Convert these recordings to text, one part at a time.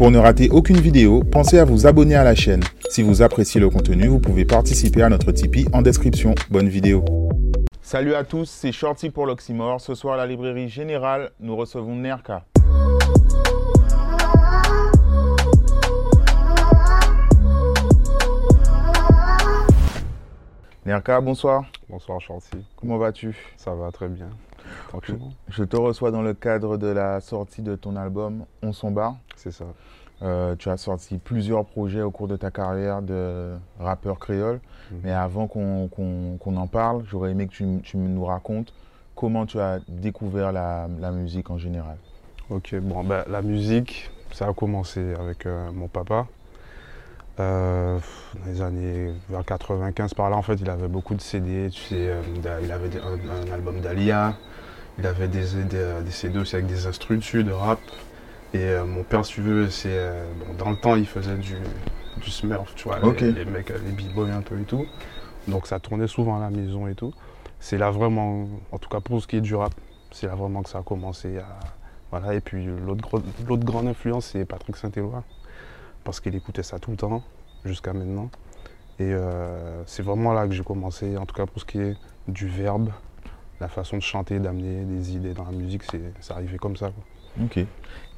Pour ne rater aucune vidéo, pensez à vous abonner à la chaîne. Si vous appréciez le contenu, vous pouvez participer à notre Tipeee en description. Bonne vidéo. Salut à tous, c'est Shorty pour l'Oxymore. Ce soir à la librairie Générale, nous recevons Nerka. Nerka, bonsoir. Bonsoir Shorty. Comment vas-tu? Ça va très bien. Je te reçois dans le cadre de la sortie de ton album On s'en bat. C'est ça. Euh, tu as sorti plusieurs projets au cours de ta carrière de rappeur créole. Mhm. Mais avant qu'on qu'on- qu'on en parle, j'aurais aimé que tu, tu nous racontes comment tu as découvert la, la musique en général. Ok, bon, bah, la musique, ça a commencé avec euh, mon papa. Euh, dans les années vers 95 par là, en fait, il avait beaucoup de CD. Tu sais, euh, il avait un, un album d'Alia. Il avait des, des, des CD aussi avec des instrus dessus de rap. Et euh, mon père, si tu veux, c'est euh, bon, dans le temps, il faisait du, du smurf, tu vois, les- mecs, les b-boys un peu et tout. Donc ça tournait souvent à la maison et tout. C'est là vraiment, en tout cas pour ce qui est du rap, c'est là vraiment que ça a commencé à, voilà, et puis l'autre grande influence, c'est Patrick Saint-Éloi, parce qu'il écoutait ça tout le temps, jusqu'à maintenant. Et euh, c'est vraiment là que j'ai commencé, en tout cas pour ce qui est du verbe, la façon de chanter, d'amener des idées dans la musique, c'est arrivé comme ça. quoi. Ok.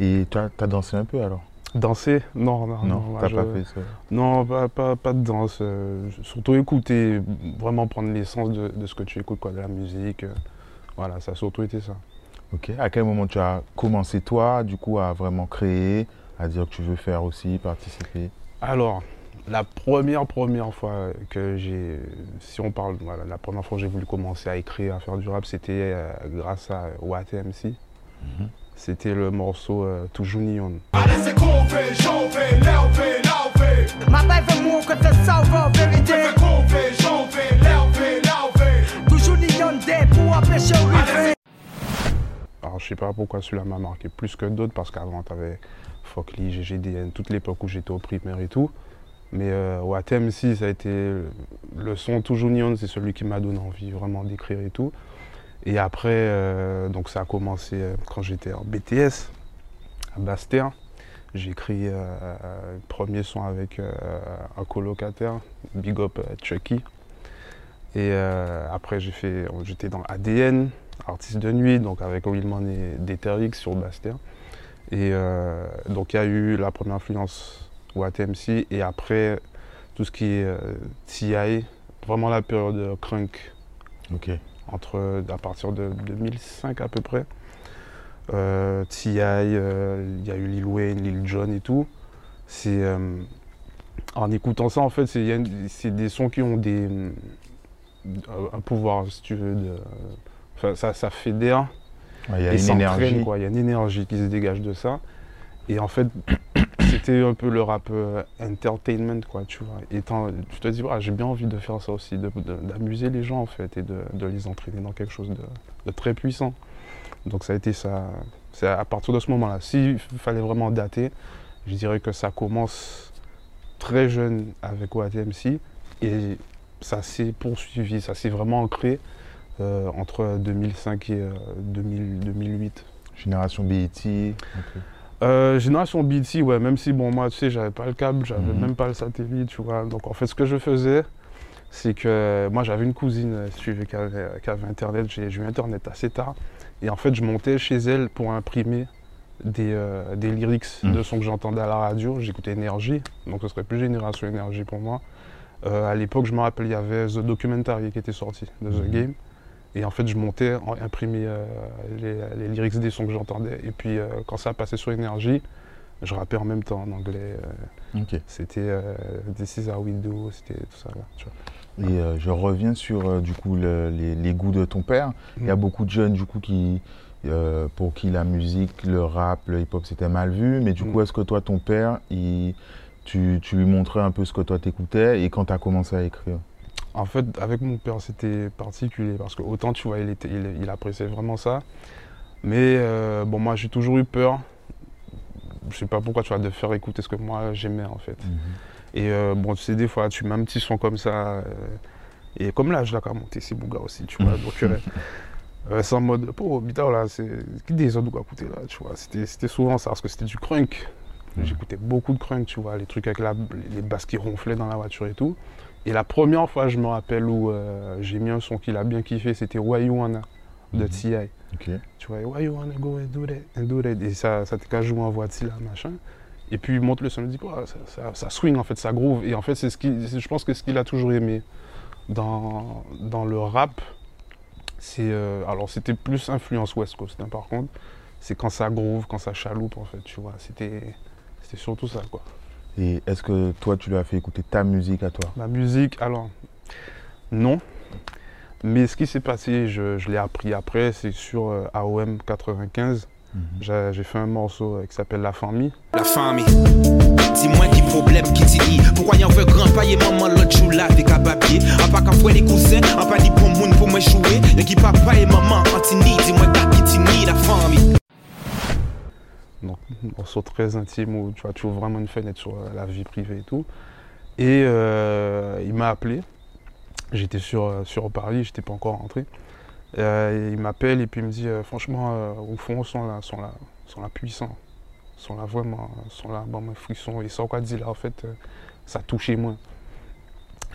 Et tu as, dansé un peu alors? Danser? Non, non, Non, non. t'as pas fait ça. Non, pas, pas, pas de danse. euh, surtout écouter, vraiment prendre l'essence de, de ce que tu écoutes, quoi, de la musique. euh, voilà, ça a surtout été ça. Ok. À quel moment tu as commencé toi, du coup, à vraiment créer, à dire que tu veux faire aussi, participer? Alors, la première, première fois que j'ai, si on parle, voilà, la première fois que j'ai voulu commencer à écrire, à faire du rap, c'était euh, grâce à WATMC. Mhm. C'était le morceau euh, Toujours rivet. Alors, je sais pas pourquoi celui-là m'a marqué plus que d'autres, parce qu'avant, tu avais Focli, GGDN, toute l'époque où j'étais au primaire et tout. Mais euh, WATMC, ça a été le son Toujours Neon, c'est celui qui m'a donné envie vraiment d'écrire et tout. Et après, euh, donc ça a commencé euh, quand j'étais en BTS à Bastia. J'ai écrit euh, le premier son avec euh, un colocataire, Big Up euh, Chucky. Et euh, après, j'étais dans ADN, artiste de nuit, donc avec Willman et Deterix sur Bastia. Et euh, donc il y a eu la première influence WATMC et après tout ce qui est euh, TI, vraiment la période euh, crunk Ok. entre à partir de 2005 à peu près. Euh, TI, euh, il y a eu Lil Wayne, Lil Jon et tout. C'est en écoutant ça en fait, c'est des sons qui ont des un pouvoir si tu veux de ça ça fédère Ouais, Il y a et une énergie. Il y a une énergie qui se dégage de ça. Et en fait, c'était un peu le rap euh, entertainment, quoi, tu vois. Étant, tu te dis, Ah, j'ai bien envie de faire ça aussi, d'amuser les gens, en fait, et de, de les entraîner dans quelque chose de, très puissant. Donc ça a été ça. C'est à partir de ce moment-là. S'il fallait vraiment dater, je dirais que ça commence très jeune avec OATMC et ça s'est poursuivi, ça s'est vraiment ancré euh, entre 2005 et euh, 2000 2008. Génération BET. ok. Euh, génération BT, ouais, même si bon moi tu sais j'avais pas le câble, j'avais Mhm. même pas le satellite, tu vois. Donc en fait ce que je faisais, c'est que moi j'avais une cousine si veux, qui, avait, qui avait internet, j'ai j'ai eu internet assez tard. Et en fait je montais chez elle pour imprimer des, euh, des lyrics Mhm. de sons que j'entendais à la radio. J'écoutais Énergie, donc ce serait plus Génération Énergie pour moi. Euh, à l'époque je me rappelle il y avait The Documentary qui était sorti de The Mhm. Game. Et en fait, je montais, imprimais euh, les, les lyrics des sons que j'entendais. Et puis, euh, quand ça passait sur Énergie, je rappais en même temps en anglais. euh, c'était This is how we do, c'était tout ça. Là, tu vois. Et je reviens sur du coup le- les, les goûts de ton père. Il y a Mm. beaucoup de jeunes du coup qui pour qui la musique, le rap, le hip-hop c'était mal vu. Mais du Mm. coup, est-ce que toi, ton père, il, tu, tu lui montrais un peu ce que toi t'écoutais? Et quand tu as commencé à écrire? En fait, avec mon père, c'était particulier parce que autant, tu vois, il, était, il, il appréciait vraiment ça. Mais euh, bon, moi, j'ai toujours eu peur. Je sais pas pourquoi, tu vois, de faire écouter ce que moi j'aimais en fait. Et euh, bon, tu sais, des fois, tu mets un petit son comme ça. euh, et comme là, je l'ai monter, c'est Bouga aussi, tu vois. Donc, c'est en mode, oh, putain, là, c'est. Qui des autres doit écouter là, tu vois. C'était c'était souvent ça, parce que c'était du crunk. J'écoutais beaucoup de crunk, tu vois, les trucs avec la, les basses qui ronflaient dans la voiture et tout. Et la première fois, je me rappelle où euh, j'ai mis un son qu'il a bien kiffé, c'était Why You Wanna de Mhm. T.I. Tu vois, Why You Wanna Go and Do That, and do that. Et ça, ça t'est qu'à jouer en voix de là, machin. Et puis il monte le son, il me dit, quoi, ça, ça- ça swing en fait, ça groove. Et en fait, c'est ce qui, je pense que ce qu'il a toujours aimé dans, dans le rap, c'est. euh, alors c'était plus influence West Coast, hein, par contre. C'est quand ça groove, quand ça chaloupe en fait, tu vois. C'était, c'était surtout ça quoi. Et est-ce que toi, tu lui as fait écouter ta musique à toi? Ma musique, alors, non. Mais ce qui s'est passé, je, je l'ai appris après, c'est sur euh, AOM 95. Mhm. J'ai j'ai fait un morceau euh, qui s'appelle La Famille. La famille Dis-moi qui problème qui t'y Pourquoi y'en veut grand-père et maman l'autre joue là avec un papier En pas qu'un frère les cousins, en pas dit pour moun pour moi jouer Y'a qui papa et maman dis-moi qui t'y la famille Donc, morceau très intime où tu vois, tu ouvres vraiment une fenêtre sur euh, la vie privée et tout. Et euh, il m'a appelé. J'étais sur, euh, sur Paris, j'étais pas encore rentré. Il m'appelle et puis il me dit franchement, au fond, sont là, sont là, sont là puissants. Sont là vraiment, sont là, bon, mes frissons. Et sans quoi dire là, en fait, ça touchait moins.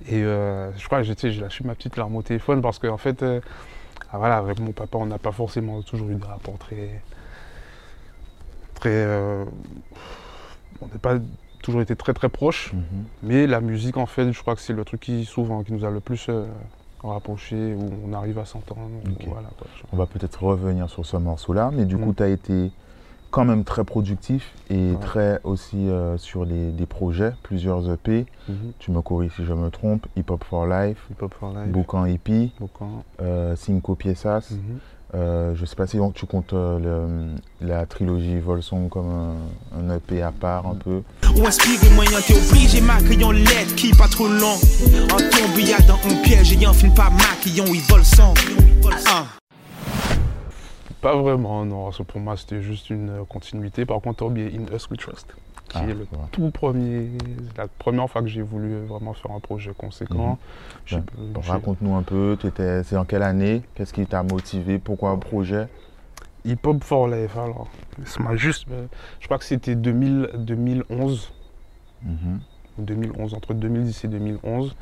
Et euh, je crois que j'ai lâché ma petite larme au téléphone parce qu'en fait, euh, ah, voilà, avec mon papa, on n'a pas forcément toujours eu de rapport très. Très. euh, on n'a pas toujours été très très proches. Mhm. Mais la musique, en fait, je crois que c'est le truc qui, souvent, qui nous a le plus euh, rapprochés, où on arrive à s'entendre. Voilà. On va peut-être revenir sur ce morceau-là, mais du coup, Mm. tu as été quand même très productif et Ouais. très aussi euh, sur les, des projets, plusieurs EP. Mhm. Tu me corriges si je me trompe. Hip Hop for Life, Hip Hop for Life, Boucan Hippie, Boucan. euh, Cinco Piezas. Mhm. Euh, je sais pas si tu comptes euh, le- la trilogie Volson comme un, un EP à part un peu. Ou inspirez-moi, y'en t'es obligé, ma crayon LED qui pas trop long En tombe, y'a dans un piège, y'en fin pas ma crayon, il vole son. Pas vraiment, non. Pour moi, c'était juste une continuité. Par contre, Orbi est In Us We Trust, qui Ah, est le voilà. tout premier, la première fois que j'ai voulu vraiment faire un projet conséquent. Mhm. J'ai- Ouais. Bon, j'ai- Raconte-nous un peu, c'est en quelle année? Qu'est-ce qui t'a motivé? Pourquoi un projet? Hip Hop for Life, alors. Ça m'a juste. euh, je crois que c'était 2000 2011. Mhm. 2011, entre 2010 et 2011.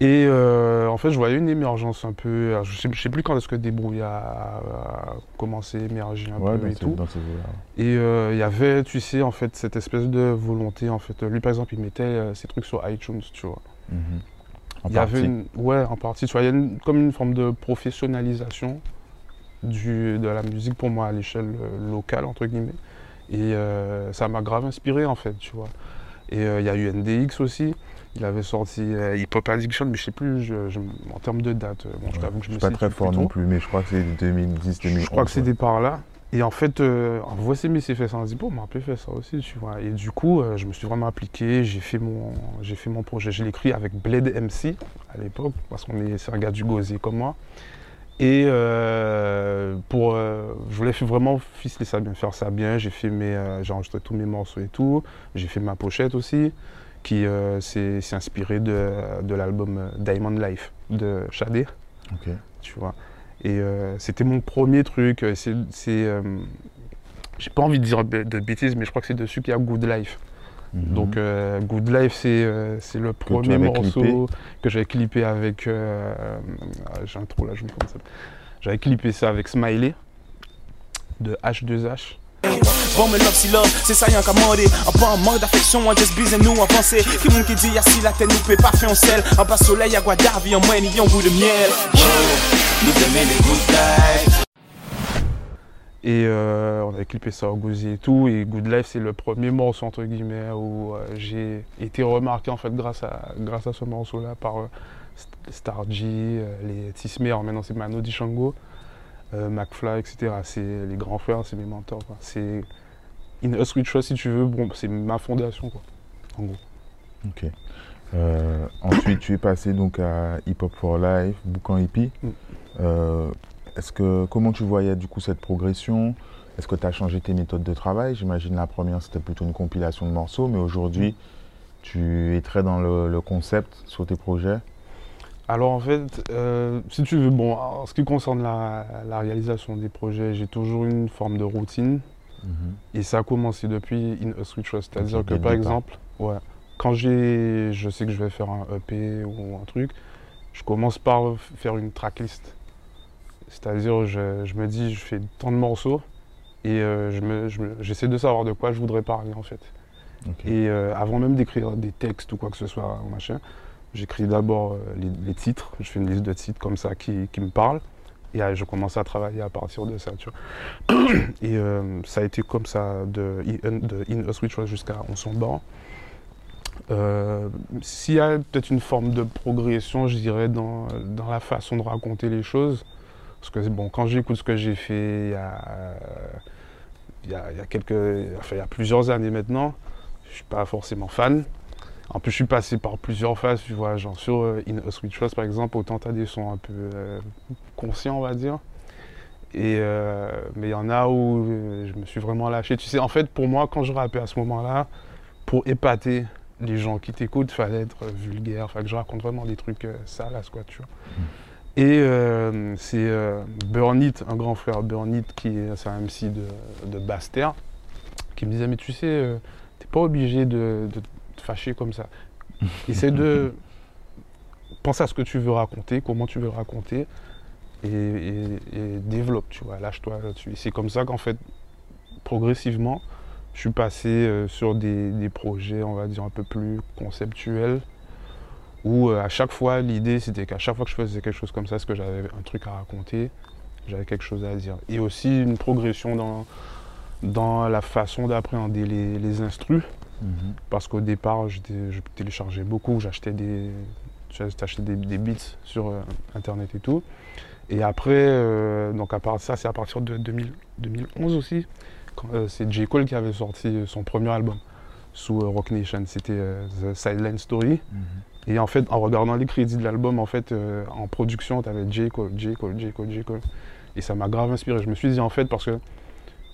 Et euh, en fait, je voyais une émergence un peu. Je sais, je sais plus quand est-ce que Débrouille a, commencé à émerger un Ouais, peu et tout. Et euh, il y avait, tu sais, en fait, cette espèce de volonté. En fait, lui, par exemple, il mettait euh, ses trucs sur iTunes, tu vois. Mhm. En il y avait partie. une, ouais, en partie. Tu vois, il y a une- comme une forme de professionnalisation du, de la musique pour moi à l'échelle euh, locale, entre guillemets. Et euh, ça m'a grave inspiré, en fait, tu vois. Et euh, il y a eu NDX aussi. Il avait sorti euh, Hip Hop Addiction, mais je sais plus, je- je- en termes de date. euh, Bon, je Ouais. t'avoue que je Je me suis pas très fort non plus, mais je crois que c'est 2010-2011. Je crois que c'était par là. Et en fait, euh, voici c'est fait ça. On dit, bon, on m'a un peu fait ça aussi, tu vois. Et du coup, euh, je me suis vraiment appliqué. J'ai fait mon, j'ai fait mon projet. Je l'ai écrit avec Blade MC à l'époque, parce qu'on est, c'est un gars du gosier comme moi. Et euh, pour, euh, je voulais vraiment ficeler ça bien, faire ça bien. J'ai fait mes, euh, j'ai enregistré tous mes morceaux et tout. J'ai fait ma pochette aussi, qui euh, s'est inspirée de, de l'album Diamond Life de Shadé Ok. tu vois. Et euh, c'était mon premier truc. euh, C'est, euh, j'ai pas envie de dire de, bêtises, mais je crois que c'est dessus qu'il y a Good Life. Mhm. Donc Good Life, c'est, le premier morceau clippé. que j'avais clippé avec. j'ai un trou là, je me. J'avais clippé ça avec Smiley de H2H. Mais love, si love, c'est ça y'en commandé. En pas en manque d'affection, on just bise nous avancer. Qui moun qui dit, y'a si la tête nous peut pas faire en sel. En bas soleil, y'a Guadavi, en moins, y'en goût de miel. Nous les good life. Et euh, on avait clippé ça au gosier et tout. Et Good Life, c'est le premier morceau, entre guillemets, où euh, j'ai été remarqué, en fait, grâce à, grâce à ce morceau-là, par euh, St- Star G, euh, les Tismer, maintenant c'est Mano Dichango, McFly, etc. C'est les grands frères, c'est mes mentors. quoi. C'est In Us We Trust, si tu veux, bon, c'est ma fondation, quoi, en gros. Ok. Euh, ensuite, tu es passé donc à Hip Hop for Life, Boucan Hippie. Mm. Euh, est-ce que, comment tu voyais du coup cette progression? Est-ce que tu as changé tes méthodes de travail? J'imagine la première c'était plutôt une compilation de morceaux, mais aujourd'hui tu es très dans le, le concept sur tes projets. Alors en fait, euh, si tu veux, bon, en ce qui concerne la, la réalisation des projets, j'ai toujours une forme de routine. Et ça a commencé depuis In a Switch Rose. C'est-à-dire que par exemple, ouais, quand je sais que je vais faire un EP ou un truc, je commence par faire une tracklist. C'est-à-dire, je, je me dis, je fais tant de morceaux et euh, je je j'essaie de savoir de quoi je voudrais parler en fait. Et euh, avant même d'écrire des textes ou quoi que ce soit, machin, j'écris d'abord euh, les, titres. Je fais une liste de titres comme ça qui, me parlent. Et euh, je commence à travailler à partir de ça. Et euh, ça a été comme ça de, In- a Switch jusqu'à On s'en bat. Euh, S'il y a peut-être une forme de progression, je dirais, dans, dans la façon de raconter les choses. Parce que bon, quand j'écoute ce que j'ai fait il y a, y a- quelques, enfin, il y a plusieurs années maintenant, je suis pas forcément fan. En plus, je suis passé par plusieurs phases, tu vois, genre sur euh, In a Sweet Chose, par exemple, autant tu as des sons un peu euh, conscients, on va dire. Et, euh, mais il y en a où je me suis vraiment lâché. Tu sais, en fait, pour moi, quand je rappais à ce moment-là, pour épater les gens qui t'écoutent, fallait être vulgaire, fallait que je raconte vraiment des trucs euh, salaces, quoi, tu vois. Et euh, c'est euh, Burn It, un grand frère Burn It, qui est un MC de, de Basse-Terre, qui me disait Mais tu sais, t'es pas obligé de, de comme ça. Essaie de penser à ce que tu veux raconter, comment tu veux le raconter, et, et- et développe, tu vois, lâche-toi là-dessus. C'est comme ça qu'en fait, progressivement, je suis passé euh, sur des, des projets, on va dire, un peu plus conceptuels, où euh, à chaque fois, l'idée, c'était qu'à chaque fois que je faisais quelque chose comme ça, c'est que j'avais un truc à raconter, j'avais quelque chose à dire. Et aussi une progression dans, dans la façon d'appréhender les, les instrus, Mhm. parce qu'au départ, je téléchargeais beaucoup, j'achetais des, des, des beats sur euh, Internet et tout. Et après, euh, donc à part ça, c'est à partir de 2000 2011 aussi, euh, c'est J. Cole qui avait sorti son premier album sous Rock Nation, c'était The Sideline Story. Mhm. Et en fait, en regardant les crédits de l'album, en fait, en production, tu avais J. Cole, J. Cole, J. Cole, J. Cole. Et ça m'a grave inspiré. Je me suis dit, en fait, parce que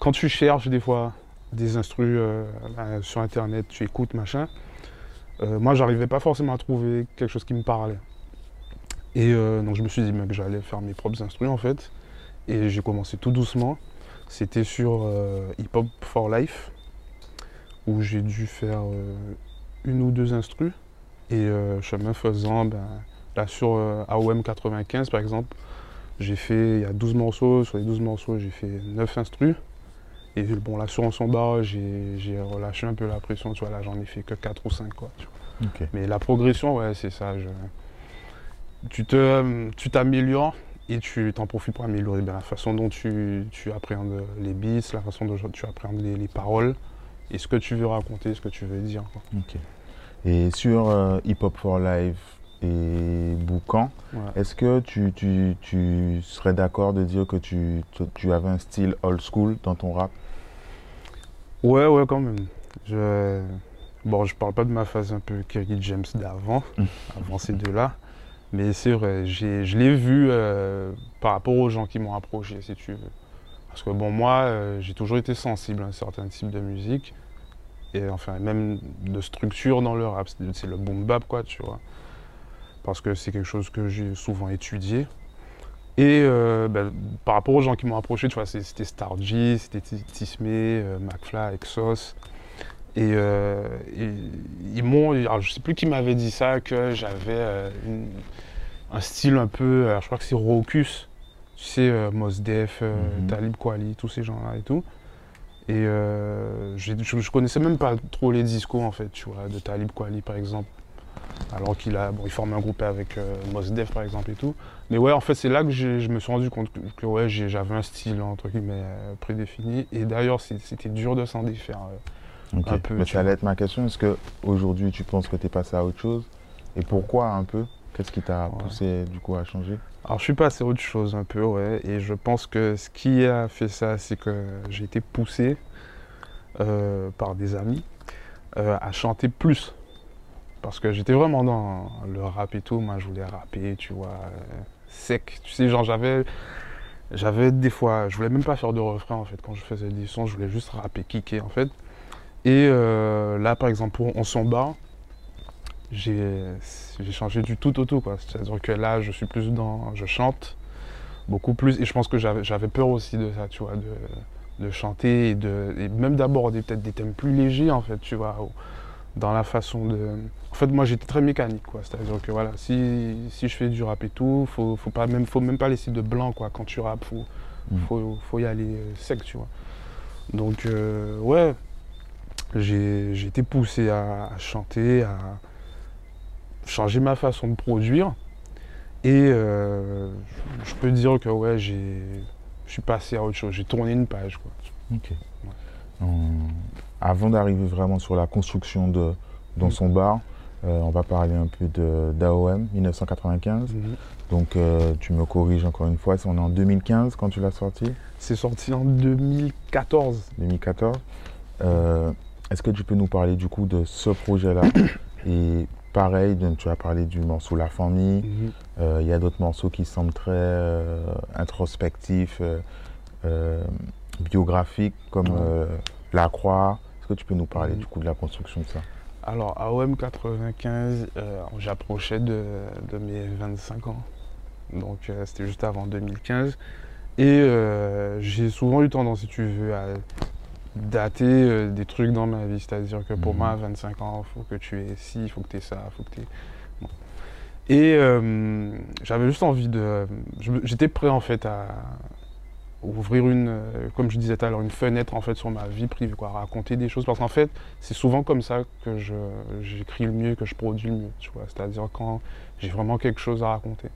quand tu cherches des fois des instrus euh, sur Internet, tu écoutes, machin, euh, moi, j'arrivais pas forcément à trouver quelque chose qui me parlait. Et euh, donc, je me suis dit que j'allais faire mes propres instrus, en fait. Et j'ai commencé tout doucement. C'était sur euh, Hip Hop for Life, où j'ai dû faire une ou deux instrus. Et chemin faisant, ben, là sur AOM 95 par exemple, j'ai fait, il y a 12 morceaux, sur les 12 morceaux j'ai fait 9 instrus. Et bon là sur s'en bat, j'ai relâché un peu la pression, tu vois, là j'en ai fait que 4 ou 5 quoi. tu vois. Ok. Mais la progression, ouais c'est ça. je- Tu te, tu t'améliores et tu t'en profites pour améliorer ben, la façon dont tu, tu appréhendes les beats, la façon dont tu appréhendes les, les paroles et ce que tu veux raconter, ce que tu veux dire. quoi. Et sur euh, Hip Hop for Life et Boucan, Ouais. est-ce que tu, tu- tu serais d'accord de dire que tu avais un style old school dans ton rap? Ouais, ouais, quand même. Je... Bon, je parle pas de ma phase un peu Kerry James d'avant, avant ces deux-là. Mais c'est vrai, j'ai- je l'ai vu euh, par rapport aux gens qui m'ont approché, si tu veux. Parce que bon, moi, euh, j'ai toujours été sensible à un certain type de musique. Et enfin, même de structure dans le rap. C'est c'est le boom bap, quoi, tu vois. Parce que c'est quelque chose que j'ai souvent étudié. Et euh, ben, par rapport aux gens qui m'ont approché, tu vois, c'était Star G, c'était Tismé, euh, McFly, Exos. Et, euh, et ils m'ont, alors je sais plus qui m'avait dit ça, que j'avais euh, un style un peu, je crois que c'est Raucus, tu sais, Mos Def, Mhm. Talib Kweli, tous ces gens-là et tout. Et euh, j'ai- je, je connaissais même pas trop les discos en fait, tu vois, de Talib Kweli par exemple. Alors qu'il a, bon, il forme un groupe avec euh, Mos Def par exemple et tout. Mais ouais, en fait, c'est là que je me suis rendu compte que, que, ouais, j'avais un style entre guillemets euh, prédéfini. Et d'ailleurs, c'était dur de s'en défaire. euh. Un peu, Mais ça allait être ma question. Est-ce que aujourd'hui tu penses que tu es passé à autre chose? Et pourquoi un peu? Qu'est-ce qui t'a Ouais. poussé du coup à changer? Alors, je suis passé à autre chose un peu, ouais. Et je pense que ce qui a fait ça, c'est que j'ai été poussé euh, par des amis à chanter plus. Parce que j'étais vraiment dans le rap et tout. Moi, je voulais rapper, tu vois, euh, sec. Tu sais, genre, j'avais. J'avais des fois, je voulais même pas faire de refrain en fait quand je faisais des sons, je voulais juste rapper, kicker en fait. Et euh, là par exemple pour On s'en bat, j'ai changé du tout au tout quoi. C'est-à-dire que là je suis plus dans, je chante beaucoup plus et je pense que j'avais peur aussi de ça, tu vois, de, chanter et, de, même d'aborder peut-être des thèmes plus légers, en fait, tu vois, dans la façon de... En fait, moi, j'étais très mécanique, quoi. C'est-à-dire que, voilà, si, si je fais du rap et tout, faut, faut, pas même, faut même pas laisser de blanc, quoi. Quand tu rappes, faut, Mm. faut, faut y aller euh, sec, tu vois. Donc, euh, ouais, j'ai été poussé à, à chanter, à changer ma façon de produire. Et euh, je peux dire que, ouais, j'ai... Je suis passé à autre chose, j'ai tourné une page. Quoi. Ok. Hum, avant d'arriver vraiment sur la construction de dans son bar, euh, on va parler un peu d'AOM 1995. Donc euh, tu me corriges encore une fois, on est en 2015 quand tu l'as sorti, C'est sorti en 2014. 2014. Euh, Est-ce que tu peux nous parler du coup de ce projet-là? Et pareil, tu as parlé du morceau La Famille. Mhm. Euh, Il y a d'autres morceaux qui semblent très euh, introspectifs, euh, euh, biographiques, comme euh, La Croix. Est-ce que tu peux nous parler du coup de la construction de ça? Alors, AOM 95, euh, j'approchais de, de mes 25 ans. Donc, euh, c'était juste avant 2015. Et j'ai souvent eu tendance, si tu veux, à dater des trucs dans ma vie. C'est-à-dire que pour Mhm. moi, à 25 ans, il faut que tu aies ci, il faut que tu aies ça, il faut que tu aies... Bon. Et j'avais juste envie de... J'étais prêt, en fait, à ouvrir une, euh, comme je disais tout à l'heure, une fenêtre, en fait, sur ma vie privée, quoi, raconter des choses. Parce qu'en fait, c'est souvent comme ça que je- j'écris le mieux, que je produis le mieux, tu vois. C'est-à-dire quand j'ai vraiment quelque chose à raconter.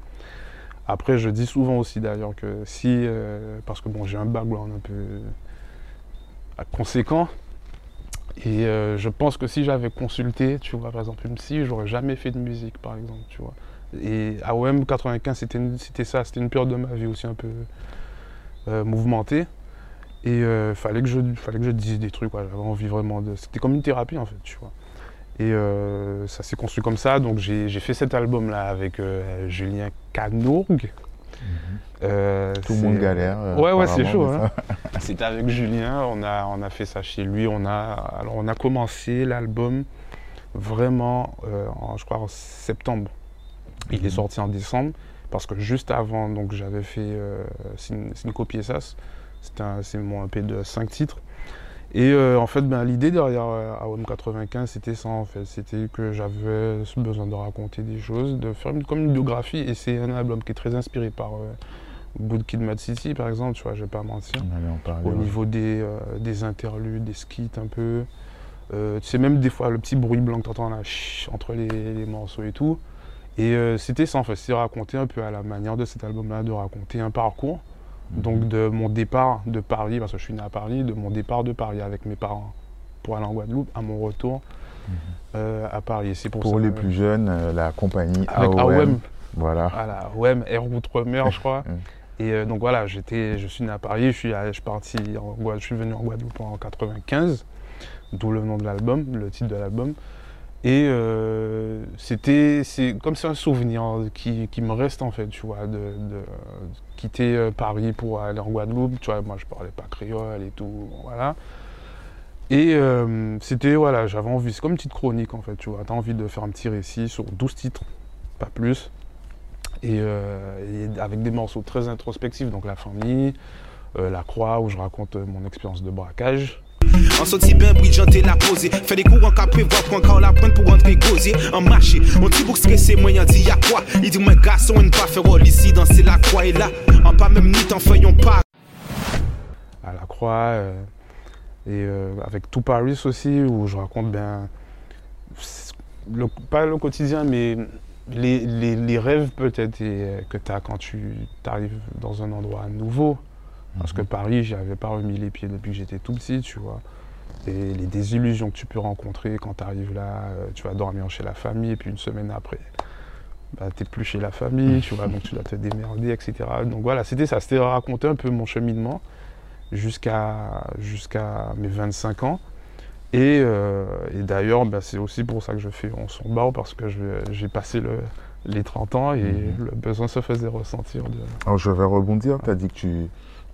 Après, je dis souvent aussi d'ailleurs que si, euh, parce que bon, j'ai un background un peu euh, conséquent, et je pense que si j'avais consulté, tu vois, par exemple, une psy, j'aurais jamais fait de musique, par exemple, tu vois. Et AOM 95, c'était une- c'était ça, c'était une période de ma vie aussi un peu mouvementée. Et euh, fallait que je fallait que je dise des trucs, j'avais envie vraiment de. C'était comme une thérapie en fait, tu vois. Et euh, ça s'est construit comme ça. Donc j'ai fait cet album-là avec euh, Julien Canourgue. Euh, Tout le monde galère. euh, Ouais, ouais, c'est chaud. hein. C'était avec Julien, on a, on a fait ça chez lui. On a, alors on a commencé l'album vraiment, euh, en, je crois, en septembre. Il est Mhm. sorti en décembre parce que juste avant, donc j'avais fait euh. C'était un- C'est mon EP de 5 titres. Et euh, en fait, ben, l'idée derrière euh, AOM 95, c'était ça en fait. C'était que j'avais besoin de raconter des choses, de faire une, comme une biographie. Et c'est un album qui est très inspiré par euh, Good Kid, Mad City, par exemple, tu vois, je vais pas mentir au niveau des, euh, des interludes, des skits un peu. Tu sais, même des fois, le petit bruit blanc que tu entends là, entre les, les morceaux et tout. Et euh, c'était ça, en fait, c'est raconter un peu à la manière de cet album-là, de raconter un parcours. Mhm. Donc de mon départ de Paris, parce que je suis né à Paris, de mon départ de Paris avec mes parents pour aller en Guadeloupe, à mon retour euh, à Paris. C'est pour, Pour ça, les euh, plus jeunes, euh, la compagnie avec AOM. AOM, Voilà. voilà, OM, Air Outre-mer, je crois. Mm. Et donc voilà, j'étais, je suis né à Paris, je suis, je suis parti, en Guadeloupe, je suis venu en Guadeloupe en 95, d'où le nom de l'album, le titre de l'album. Et euh, c'était, comme c'est un souvenir qui, qui me reste en fait, tu vois, de, quitter euh, Paris pour aller en Guadeloupe. Tu vois, moi je parlais pas créole et tout, voilà. Et euh, c'était, voilà, j'avais envie, c'est comme une petite chronique en fait, tu vois. T'as envie de faire un petit récit sur 12 titres, pas plus. Et, avec des morceaux très introspectifs, donc La famille, La croix, où je raconte mon expérience de braquage. En sorti bien brillant t'es la Fait des cours en cas prévoir pour encore la pointe pour rentrer gauzier En marché, on dit pour stressé moi y'en dit y'a quoi? Il dit moi garçon on ne pas faire rôle ici danser la croix et là. En pas même ni t'en feuillon pas à la Croix, euh, et euh, avec Tout Paris aussi, où je raconte bien, pas le quotidien, mais les, les- rêves peut-être euh, que tu as quand tu arrives dans un endroit nouveau. Parce que Paris, j'y avais pas remis les pieds depuis que j'étais tout petit, tu vois. Et les désillusions que tu peux rencontrer quand tu arrives là, euh, tu vas dormir chez la famille, et puis une semaine après, bah, t'es plus chez la famille, tu vois, donc tu dois te démerder, etc. Donc voilà, c'était ça, c'était raconter un peu mon cheminement jusqu'à mes 25 ans. Et, euh, et d'ailleurs, bah, c'est aussi pour ça que je fais On s'en barre, parce que j'ai passé le- les 30 ans et Mhm. le besoin se faisait ressentir. De... Alors je vais rebondir, tu as dit que tu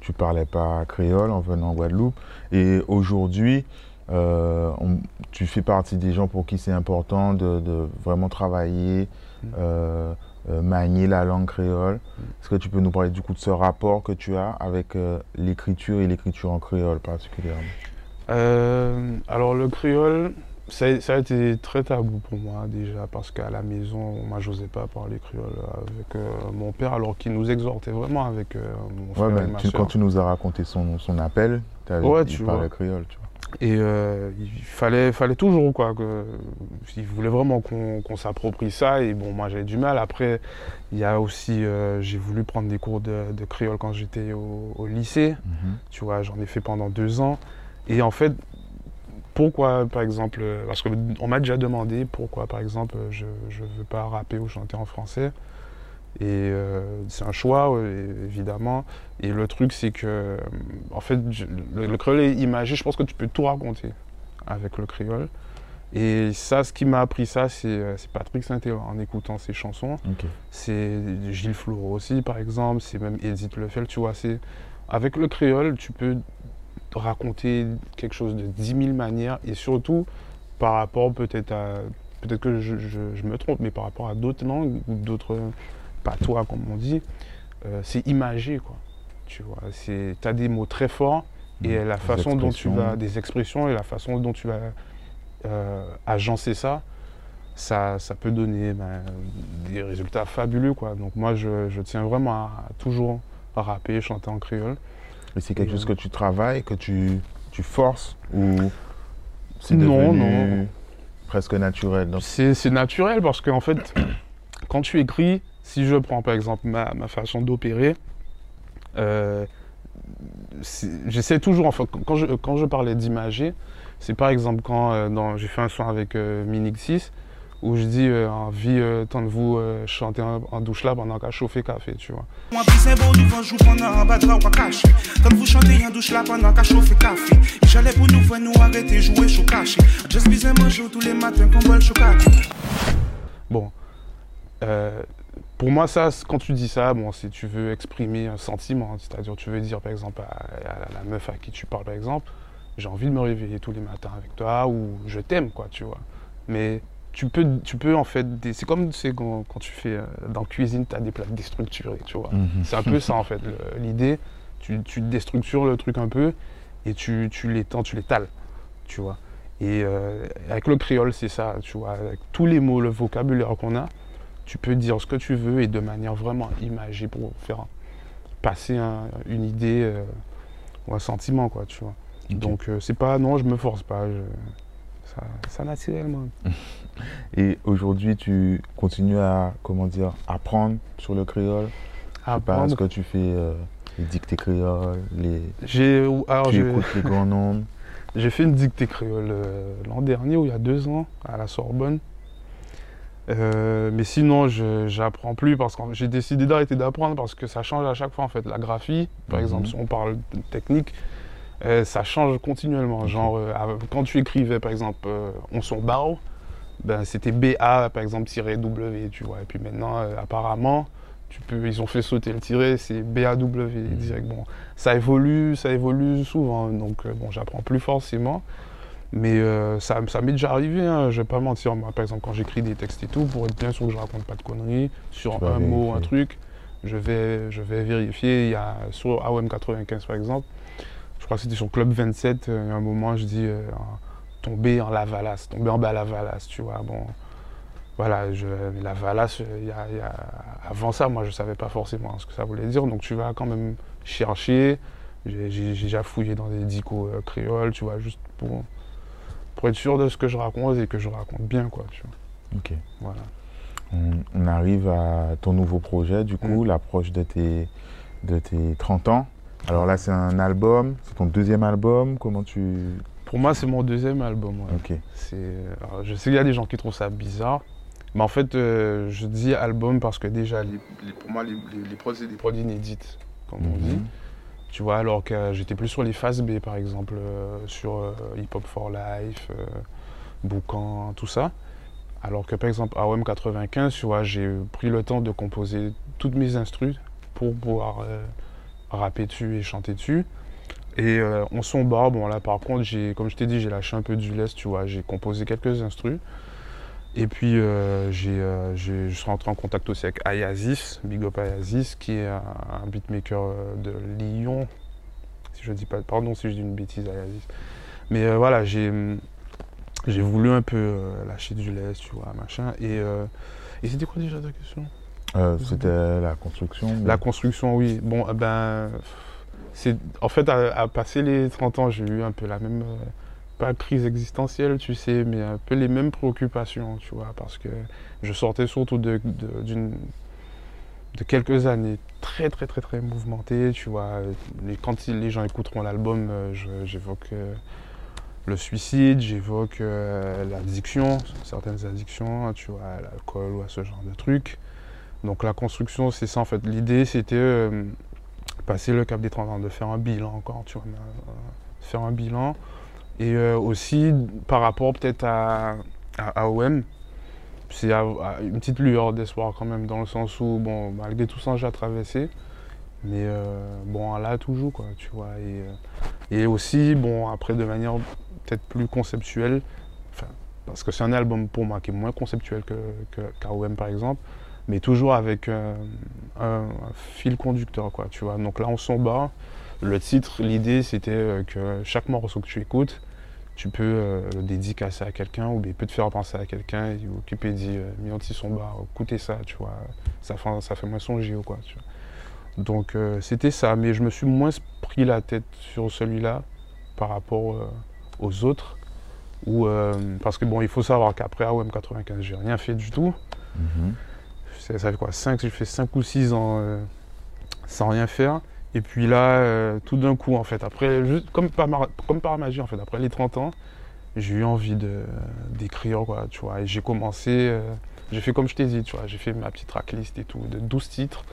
tu parlais pas créole en venant en Guadeloupe. Et aujourd'hui, euh, on- tu fais partie des gens pour qui c'est important de, de vraiment travailler Mm. euh, euh, manier la langue créole. Est-ce que tu peux nous parler du coup de ce rapport que tu as avec euh, l'écriture et l'écriture en créole particulièrement? Alors le créole, ça, a- ça a été très tabou pour moi déjà parce qu'à la maison, moi j'osais pas parler créole avec euh, mon père alors qu'il nous exhortait vraiment avec euh, mon frère Ouais, et ma tu- quand tu nous as raconté son, son appel, t'avais- Ouais, il tu parlait vois. créole, tu vois. Et euh, il fallait, fallait toujours quoi. Que, il voulait vraiment qu'on s'approprie ça. Et bon, moi j'avais du mal. Après, il y a aussi, j'ai voulu prendre des cours de, de créole quand j'étais au, au lycée. Mhm. Tu vois, j'en ai fait pendant deux ans. Et en fait, pourquoi, par exemple, euh, parce qu'on m'a déjà demandé pourquoi, par exemple, je ne veux pas rapper ou chanter en français. Et euh, c'est un choix, ouais, évidemment. Et le truc, c'est que, euh, en fait, je- le, le créole est imagé. Je pense que tu peux tout raconter avec le créole. Et ça, ce qui m'a appris ça, c'est euh, Patrick Saint-Élion en écoutant ses chansons. C'est Gilles Floreau aussi, par exemple. C'est même Edith Lefel, tu vois. Avec le créole, tu peux raconter quelque chose de 10 000 manières et surtout par rapport peut-être à peut-être que je, je- je me trompe, mais par rapport à d'autres langues ou d'autres patois, comme on dit, euh, c'est imagé, quoi. Tu vois, c'est as des mots très forts et Mhm. la façon dont tu vas des expressions et la façon dont tu vas euh, agencer ça, ça, ça peut donner ben, des résultats fabuleux, quoi. Donc moi, je, je tiens vraiment à, toujours rapper, chanter en créole. Et c'est quelque chose que tu travailles, que tu, tu forces ou c'est Non, devenu non. presque naturel donc, C'est c'est naturel parce qu'en fait, quand tu écris, si je prends par exemple ma, ma façon d'opérer, euh, j'essaie toujours, enfin, quand je, quand je parlais d'imager, c'est par exemple quand euh, j'ai fait un son avec euh, Minix 6 où je dis euh, envie euh, tant de vous euh, chanter en, en douche là pendant qu'à chauffer café, tu vois. Moi, puis beau, nous vend jour pendant un bas de ou caché. Tant vous chantez en douche là pendant qu'à chauffer café. J'allais pour nous voir nous arrêter jouer chaud caché. Just besoin manger tous les matins qu'on boit le chocolat. Bon, euh, pour moi, ça, quand tu dis ça, bon, si tu veux exprimer un sentiment, c'est-à-dire tu veux dire par exemple à, à la, la meuf à qui tu parles, par exemple, j'ai envie de me réveiller tous les matins avec toi ou je t'aime, quoi, tu vois. Mais tu peux, tu peux en fait, des- c'est comme quand, quand tu fais euh, dans la cuisine, tu as des plats déstructurés, tu vois. Mhm. C'est un peu ça en fait, l'idée, tu, tu déstructures le truc un peu et tu, tu l'étends, tu l'étales, tu vois. Et euh, avec le créole, c'est ça, tu vois, avec tous les mots, le vocabulaire qu'on a, tu peux dire ce que tu veux et de manière vraiment imagée pour faire passer un- une idée euh, ou un sentiment, quoi, tu vois. Donc euh, c'est pas, non, je me force pas, je- ça, ça naturellement. Et aujourd'hui, tu continues à, comment dire, apprendre sur le créole. Je sais pas, est-ce que tu fais euh, les dictées créoles, les... J'ai, alors, tu écoutes les grands nombres. J'ai fait une dictée créole euh, l'an dernier ou il y a deux ans à la Sorbonne. Euh, mais sinon, je j'apprends plus parce que j'ai décidé d'arrêter d'apprendre parce que ça change à chaque fois en fait. La graphie, par Mhm. exemple, si on parle de technique, euh, ça change continuellement. Genre, euh, quand tu écrivais par exemple On son barreau, ben, c'était BA par exemple tiré W, tu vois. Et puis maintenant, euh, apparemment, tu peux, ils ont fait sauter le tiré, c'est BAW direct. Bon, ça évolue, ça évolue souvent, donc euh, bon, j'apprends plus forcément. Mais euh, ça, ça m'est déjà arrivé, hein, je vais pas mentir. Moi, par exemple, quand j'écris des textes et tout, pour être bien sûr que je raconte pas de conneries, sur un mot, un truc, je vais, je vais vérifier. Il y a sur AOM 95 par exemple, je crois que c'était sur Club 27, euh, il y a un moment, je dis euh, tomber en Lavalas, tomber en bas à Lavalas, tu vois. Bon, voilà, je, la Valas, il y a- il y a- avant ça, moi, je savais pas forcément ce que ça voulait dire. Donc, tu vas quand même chercher. J'ai déjà fouillé dans des dicos euh, créoles, tu vois, juste pour, pour être sûr de ce que je raconte et que je raconte bien, quoi, tu vois. Ok. Voilà. On, on arrive à ton nouveau projet, du coup, Mm. l'approche de tes, de tes 30 ans. Alors là, c'est un album, c'est ton deuxième album. Comment tu. Pour moi, c'est mon deuxième album. ouais. Ok. C'est, alors, je sais qu'il y a des gens qui trouvent ça bizarre, mais en fait, euh, je dis album parce que déjà, les- les- pour moi, les, les, les prods, c'est des prods inédites, comme on dit. Mhm. Tu vois, alors que euh, j'étais plus sur les phases B, par exemple, euh, sur euh, Hip Hop for Life, euh, Boucan, tout ça. Alors que, par exemple, AOM 95, tu vois, j'ai pris le temps de composer toutes mes instrus pour pouvoir euh, rapper dessus et chanter dessus. Et euh, on son bas, bon là par contre, j'ai, comme je t'ai dit, j'ai lâché un peu du lest, tu vois, j'ai composé quelques instrus. Et puis euh, j'ai, euh, j'ai- je suis rentré en contact aussi avec Ayazis, Big Up Ayazis, qui est un, un beatmaker euh, de Lyon. Si je dis pas, pardon si je dis une bêtise Ayazis. Mais voilà, j'ai, j'ai voulu un peu lâcher du lest, tu vois, machin. Et, et c'était quoi déjà ta question? C'était la construction. mais- La construction, oui. Bon, ben, en fait à, passer les 30 ans, j'ai eu un peu la même euh, pas crise existentielle, tu sais, mais un peu les mêmes préoccupations, tu vois, parce que je sortais surtout de, quelques années très très très très mouvementées, tu vois. Quand les gens écouteront l'album, euh, j'évoque euh, le suicide, j'évoque l'addiction, certaines addictions, tu vois, à l'alcool ou à ce genre de trucs. Donc la construction, c'est ça en fait. L'idée, c'était passer le cap des 30 ans, de faire un bilan encore, tu vois, euh, faire un bilan. Et euh, aussi par rapport peut-être à, à AOM, c'est une petite lueur d'espoir quand même, dans le sens où, bon, malgré tout ça, j'ai traversé. Mais euh, bon, là, toujours, quoi, tu vois. Et, et aussi, bon, après, de manière peut-être plus conceptuelle, parce que c'est un album pour moi qui est moins conceptuel que, que par exemple, mais toujours avec euh, un, fil conducteur, quoi, tu vois. Donc là, on s'en bat. Le titre, l'idée, c'était euh, que chaque morceau que tu écoutes, tu peux euh, le dédicacer à quelqu'un ou bien peut te faire penser à quelqu'un et Wikipédie, euh, Mianti son bar, écoutez ça, tu vois, ça fait, ça fait moins songer ou quoi, tu. Donc c'était ça, mais je me suis moins pris la tête sur celui-là par rapport aux autres. Parce que bon, il faut savoir qu'après AOM 95, j'ai rien fait du tout. Mhm. Ça fait quoi 5, J'ai fait 5 ou 6 ans euh, sans rien faire. Et puis là, euh, tout d'un coup, en fait, après, comme par, magie, en fait, après les 30 ans, j'ai eu envie d'écrire, quoi, tu vois. J'ai commencé, euh, j'ai fait comme je t'ai dit, tu vois, j'ai fait ma petite tracklist et tout, de 12 titres.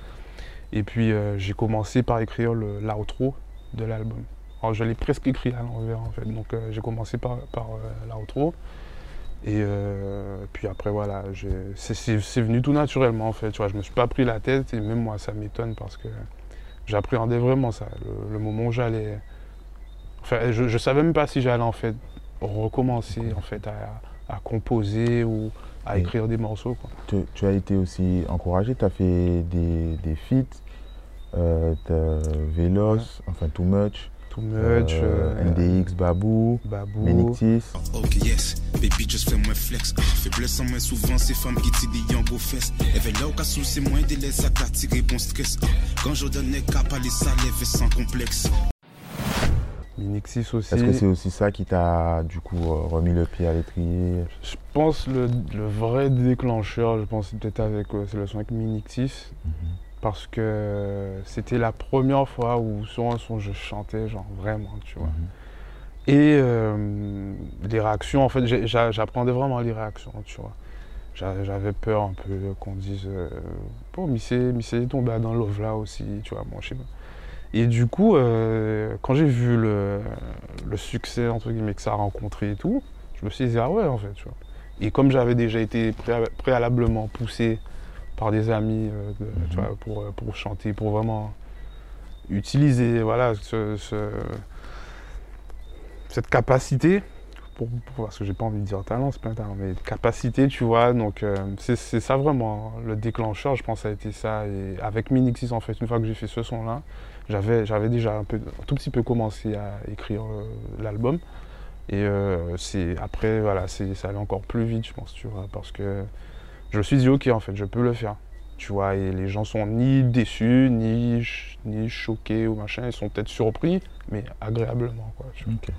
Et puis j'ai commencé par écrire l'outro de l'album. Alors je presque écrit à l'envers, en fait. Donc j'ai commencé par, par l'outro. Et euh, puis après, voilà, c'est- venu tout naturellement, en fait. Tu vois, je me suis pas pris la tête et même moi, ça m'étonne parce que j'appréhendais vraiment ça. Le, le moment où j'allais. Enfin, je, je savais même pas si j'allais en fait recommencer en fait à, à composer ou à Et- écrire des morceaux. Quoi. Tu, tu as été aussi encouragé, tu as fait des, des feats, euh, t'as Velos, enfin Too Much, Too much, euh, euh, NDX, Babou, Babou. Menictis. Ok, yes, baby, just fais moins flex. Ah, Faiblesse en moins souvent, c'est femmes qui tirent des yango fesses. Éveille là où qu'à sous, c'est moins délai, ça t'attire bon stress. Quand je donne cap à les sans complexe. Minixis aussi. Est-ce que c'est aussi ça qui t'a du coup euh, remis le pied à l'étrier? Je pense le, le vrai déclencheur, je pense peut-être avec euh, c'est le son avec Minixis. Parce que c'était la première fois où sur un son je chantais, genre vraiment, tu vois. Mhm. Et euh, les réactions, en fait, j'apprenais vraiment les réactions, tu vois. J'a- J'avais peur un peu qu'on dise, euh, bon, Missé, Missé est tombé dans Love là aussi, tu vois, bon, je sais pas. Et du coup, euh, quand j'ai vu le, le succès, entre guillemets, que ça a rencontré et tout, je me suis dit, ah ouais, en fait, tu vois. Et comme j'avais déjà été préa- préalablement poussé par des amis euh, de- tu vois, pour, euh, pour chanter, pour vraiment utiliser voilà, ce- ce- cette capacité, pour, pour- parce que j'ai pas envie de dire talent, c'est pas un talent, mais capacité, tu vois, donc euh, c'est ça vraiment le déclencheur, je pense, ça a été ça. Et avec Minixis, en fait, une fois que j'ai fait ce son-là, j'avais déjà un, peu, un tout petit peu commencé à écrire euh, l'album. Et euh, c'est après, voilà, ça allait encore plus vite, je pense, tu vois, parce que je me suis dit, ok, en fait, je peux le faire. Tu vois, et les gens sont ni déçus, ni, ch- ni choqués ou machin, ils sont peut-être surpris, mais agréablement, quoi. tu vois. Ok.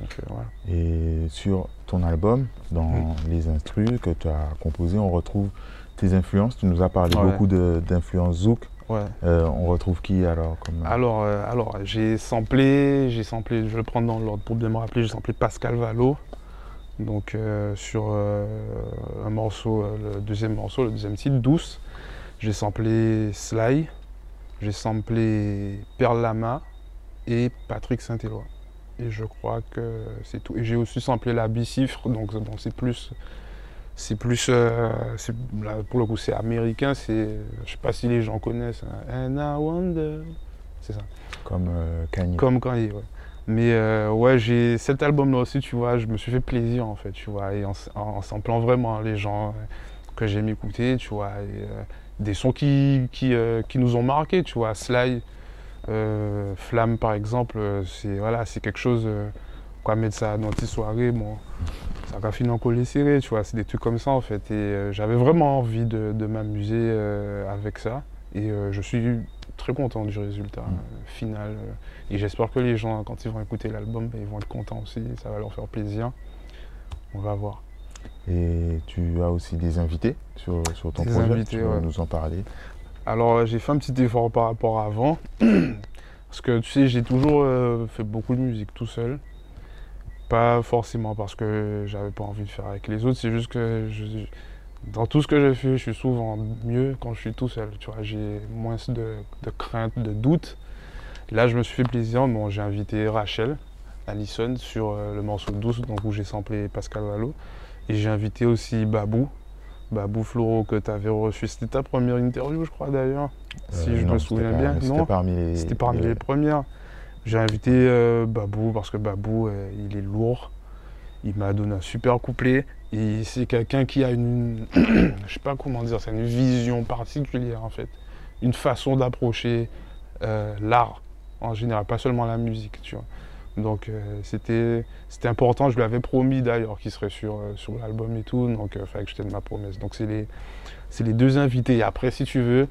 Donc, euh, voilà. Et sur ton album, dans les instrus que tu as composés, on retrouve tes influences. Tu nous as parlé Ouais. beaucoup de- d'influences Zouk. Ouais. Euh, on retrouve qui alors comme... Alors, euh, alors j'ai samplé, j'ai samplé, je vais le prendre dans l'ordre pour bien me rappeler, j'ai samplé Pascal Valo, donc euh, sur euh, un morceau, euh, le deuxième morceau, le deuxième titre, Douce. J'ai samplé Sly, j'ai samplé Perle Lama et Patrick Saint-Éloi. Et je crois que c'est tout. Et j'ai aussi samplé la bicifre, donc bon, c'est plus. C'est plus. euh, là, pour le coup, c'est américain, c'est. Je sais pas si les gens connaissent. hein, And I wonder. C'est ça. Comme euh, Kanye. Comme Kanye, ouais. Mais euh, ouais, j'ai cet album-là aussi, tu vois, je me suis fait plaisir en fait, tu vois, et en, en samplant vraiment les gens euh, que j'aime écouter, tu vois, et, euh, des sons qui, qui, euh, qui nous ont marqués, tu vois, Sly, Flamme par exemple, c'est voilà, c'est quelque chose, quoi, mettre ça dans tes soirées, bon, ça va finir en collet serré, tu vois, c'est des trucs comme ça en fait, et j'avais vraiment envie de, de m'amuser avec ça, et je suis très content du résultat euh, final. Et j'espère que les gens, quand ils vont écouter l'album, ben, ils vont être contents aussi, ça va leur faire plaisir. On va voir. Et tu as aussi des invités sur, sur ton Des projet. invités, tu ouais. nous en parler. Alors j'ai fait un petit effort par rapport à avant. parce que tu sais, j'ai toujours euh, fait beaucoup de musique tout seul. Pas forcément parce que j'avais pas envie de faire avec les autres, c'est juste que je- dans tout ce que je fais, je suis souvent mieux quand je suis tout seul. Tu vois, j'ai moins de, de crainte, de doute. Là, je me suis fait plaisir. Bon, j'ai invité Rachel Allison sur euh, le morceau Douce, donc où j'ai samplé Pascal Valo. Et j'ai invité aussi Babou, Babou Floro que tu avais reçu. C'était ta première interview, je crois d'ailleurs, si Euh, je non, me souviens bien. C'était Non, parmi les. c'était parmi les premières. J'ai invité euh, Babou parce que Babou, euh, il est lourd. Il m'a donné un super couplet. Et c'est quelqu'un qui a une. je sais pas comment dire, c'est une vision particulière en fait. Une façon d'approcher l'art en général, pas seulement la musique, tu vois. Donc euh, c'était c'était important, je lui avais promis d'ailleurs qu'il serait sur, euh, sur l'album et tout, donc il fallait que je tienne ma promesse. Donc c'est les, deux invités. Et après, si tu veux,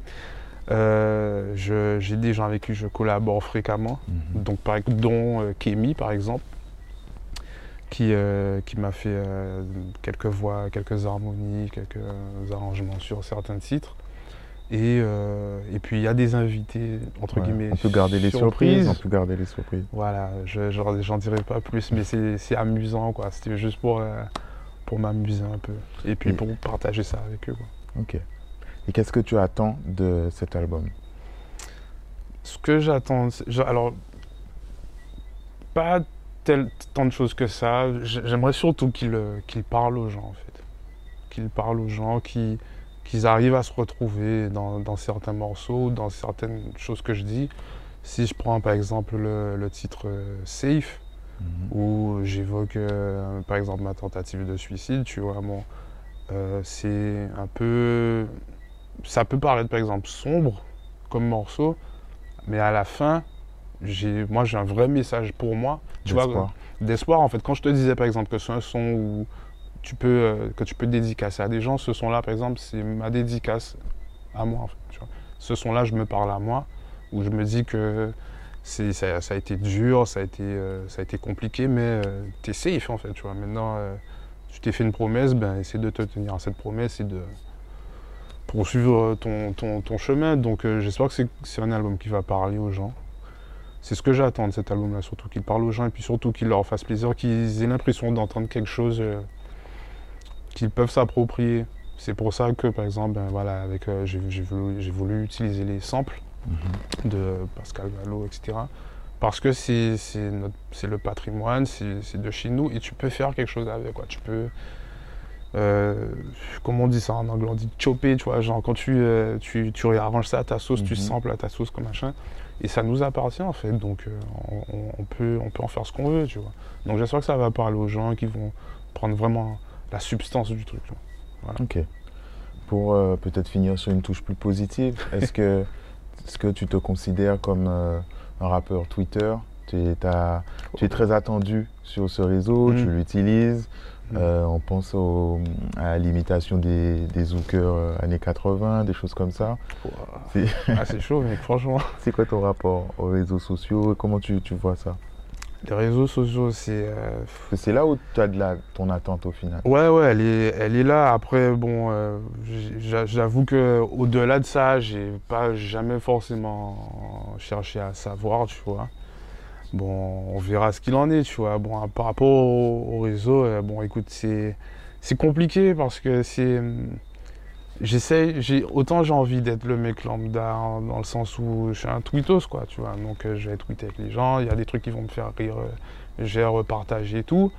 euh, j'ai des gens avec qui je collabore fréquemment, Mhm. donc par, dont euh, Kémy par exemple, qui, euh, qui m'a fait euh, quelques voix, quelques harmonies, quelques arrangements sur certains titres. Et, euh, et puis il y a des invités, entre Ouais, guillemets, on peut garder les surprises. On peut garder les surprises. voilà, je j'en j'en dirai pas plus, mais c'est c'est amusant, quoi. C'était juste pour, euh, pour m'amuser un peu. Et puis Et- pour partager ça avec eux, quoi. Ok. Et qu'est-ce que tu attends de cet album? Ce que j'attends, je- alors, pas tel, tant de choses que ça. J'aimerais surtout qu'il euh, qu'il parle aux gens, en fait. Qu'il parle aux gens, qu'ils qu'ils arrivent à se retrouver dans, dans certains morceaux, dans certaines choses que je dis. Si je prends par exemple le, le titre euh, Safe, Mhm. où j'évoque euh, par exemple ma tentative de suicide, tu vois, bon, euh, c'est un peu. Ça peut paraître par exemple sombre comme morceau, mais à la fin, moi j'ai un vrai message pour moi, tu vois, d'espoir en fait. Quand je te disais par exemple que c'est un son où tu peux, euh, que tu peux dédicacer à des gens, ce son-là par exemple, c'est ma dédicace à moi. Ce son-là, je me parle à moi, où je me dis que c'est, ça, a été dur, ça a été, euh, ça a été compliqué, mais tu es safe en fait. Tu vois. Maintenant, euh, tu t'es fait une promesse, ben, essaie de te tenir à cette promesse et de poursuivre ton, ton, ton chemin. Donc euh, j'espère que c'est, un album qui va parler aux gens. C'est ce que j'attends de cet album-là, surtout qu'il parle aux gens et puis surtout qu'il leur fasse plaisir, qu'ils aient l'impression d'entendre quelque chose euh, qu'ils peuvent s'approprier. C'est pour ça que, par exemple, ben, voilà, avec, euh, j'ai, voulu, utiliser les samples Mhm. de Pascal Valo, etc. Parce que c'est, le patrimoine, c'est, de chez nous et tu peux faire quelque chose avec. Quoi. Tu peux, euh, comment on dit ça en anglais On dit chopper, tu vois, genre quand tu, euh, tu, tu réarranges ça à ta sauce, tu Mhm. samples à ta sauce comme machin. Et ça nous appartient en fait, donc euh, on peut, on peut en faire ce qu'on veut, tu vois. Donc j'espère que ça va parler aux gens qui vont prendre vraiment la substance du truc. Ok. Pour euh, peut-être finir sur une touche plus positive, est-ce que, est-ce que tu te considères comme euh, un rappeur Twitter? Tu es, t'as- tu es très attendu sur ce réseau, Mm. tu l'utilises. Mm. Euh, on pense au- à l'imitation des, des zookers années 80, des choses comme ça. C'est- Ah, c'est chaud, mec, franchement. C'est quoi ton rapport aux réseaux sociaux? Et Comment tu, tu vois ça? Les réseaux sociaux, c'est. euh, c'est là où tu as de la, ton attente au final. Ouais, ouais, elle est, elle est là. Après, bon, euh, j'a- j'avoue que au-delà de ça, j'ai pas jamais forcément cherché à savoir, tu vois. Bon, on verra ce qu'il en est, tu vois. Bon, par rapport au, au réseau, euh, bon, écoute, c'est c'est compliqué parce que c'est. J'ai autant j'ai envie d'être le mec lambda hein, dans le sens où je suis un tweetos quoi, tu vois. Donc euh, je vais tweeter avec les gens, il y a des trucs qui vont me faire rire, euh, je vais repartager et tout.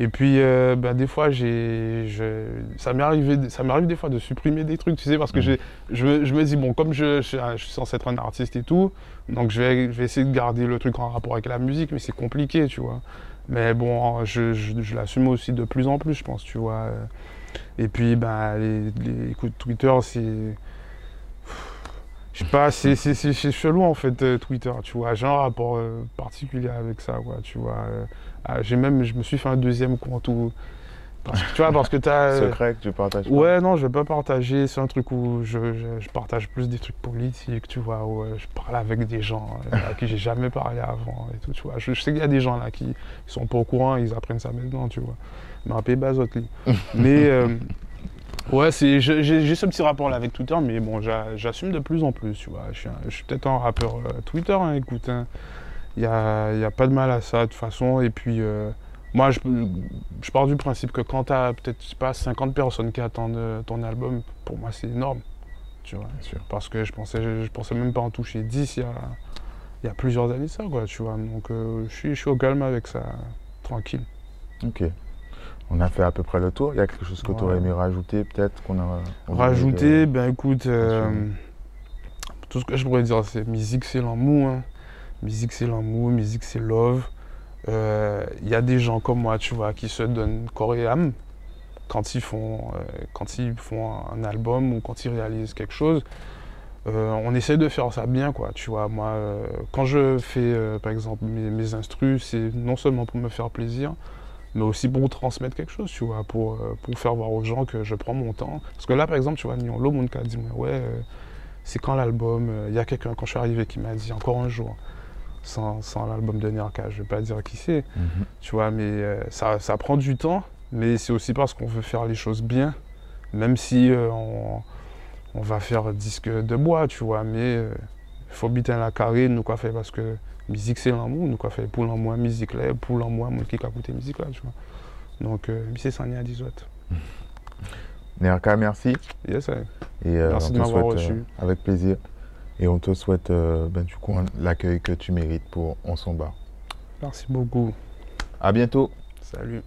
Et puis, euh, bah, des fois, j'ai, je- ça m'est arrivé, ça m'arrive des fois de supprimer des trucs, tu sais, parce que j'ai- je, me- je me dis, bon, comme je, je, je suis censé être un artiste et tout, donc je vais, je vais essayer de garder le truc en rapport avec la musique, mais c'est compliqué, tu vois. Mais bon, je, je, je l'assume aussi de plus en plus, je pense, tu vois. Et puis, ben, les, Twitter, c'est. Je sais pas, c'est chelou en fait, euh, Twitter, tu vois. J'ai un rapport euh, particulier avec ça, quoi, tu vois. Euh, ah, J'ai même, je me suis fait un deuxième compte où. Parce que, tu vois, parce que t'as. euh, Secret que tu partages pas. Ouais, non, je vais pas partager. C'est un truc où je, je- je partage plus des trucs politiques, tu vois, où euh, je parle avec des gens euh, à qui j'ai jamais parlé avant et tout, tu vois. Je, je sais qu'il y a des gens là qui sont pas au courant, ils apprennent ça maintenant, tu vois. Mais un lui. Mais euh, ouais, c'est, j'ai ce petit rapport là avec Twitter, mais bon, j'a- j'assume de plus en plus, tu vois. Je suis, suis peut-être un rappeur Twitter, hein, écoute. Il n'y a, y a pas de mal à ça, de toute façon. Et puis. euh, moi, je, je pars du principe que quand tu as peut-être, pas, 50 personnes qui attendent euh, ton album, pour moi, c'est énorme. Tu vois. Bien sûr. Parce que je pensais, je, je pensais même pas en toucher 10 il y a, il y a plusieurs années ça, quoi, tu vois. Donc, euh, je, suis, je suis au calme avec ça, tranquille. Ok. On a fait à peu près le tour. Il y a quelque chose que tu aurais aimé rajouter, peut-être qu'on a. Rajouter, ben écoute, euh, tout ce que je pourrais dire, c'est musique, c'est l'amour. hein. Musique, c'est l'amour, musique, c'est love. Euh, Il y a des gens comme moi, tu vois, qui se donnent corps et âme quand ils font, euh, quand ils font un album ou quand ils réalisent quelque chose. Euh, on essaie de faire ça bien, quoi, tu vois. Moi, euh, quand je fais, euh, par exemple, mes, mes instrus, c'est non seulement pour me faire plaisir, mais aussi pour transmettre quelque chose, tu vois, pour, euh, pour faire voir aux gens que je prends mon temps. Parce que là, par exemple, tu vois, Nyon Lo, mon cas dit, ouais, euh, c'est quand l'album Euh, Il y a quelqu'un, quand je suis arrivé, qui m'a dit, encore un jour, sans, sans l'album de Nerka, je vais pas dire qui c'est, Mhm. tu vois, mais euh, ça, ça prend du temps, mais c'est aussi parce qu'on veut faire les choses bien, même si euh, on, on va faire disque de bois, tu vois, mais il faut bien la carré, nous quoi faire, parce que musique c'est l'amour, nous quoi faire pour l'amour musique là, pour l'amour, mon qui a écouté musique là, tu vois. Donc, euh, c'est ça, à 10 autres. Nerka, merci. Yes, ouais. Et euh, Merci de m'avoir reçu. euh, avec plaisir. Et on te souhaite euh, ben, du coup l'accueil que tu mérites pour On s'en bat. Merci beaucoup. À bientôt. Salut.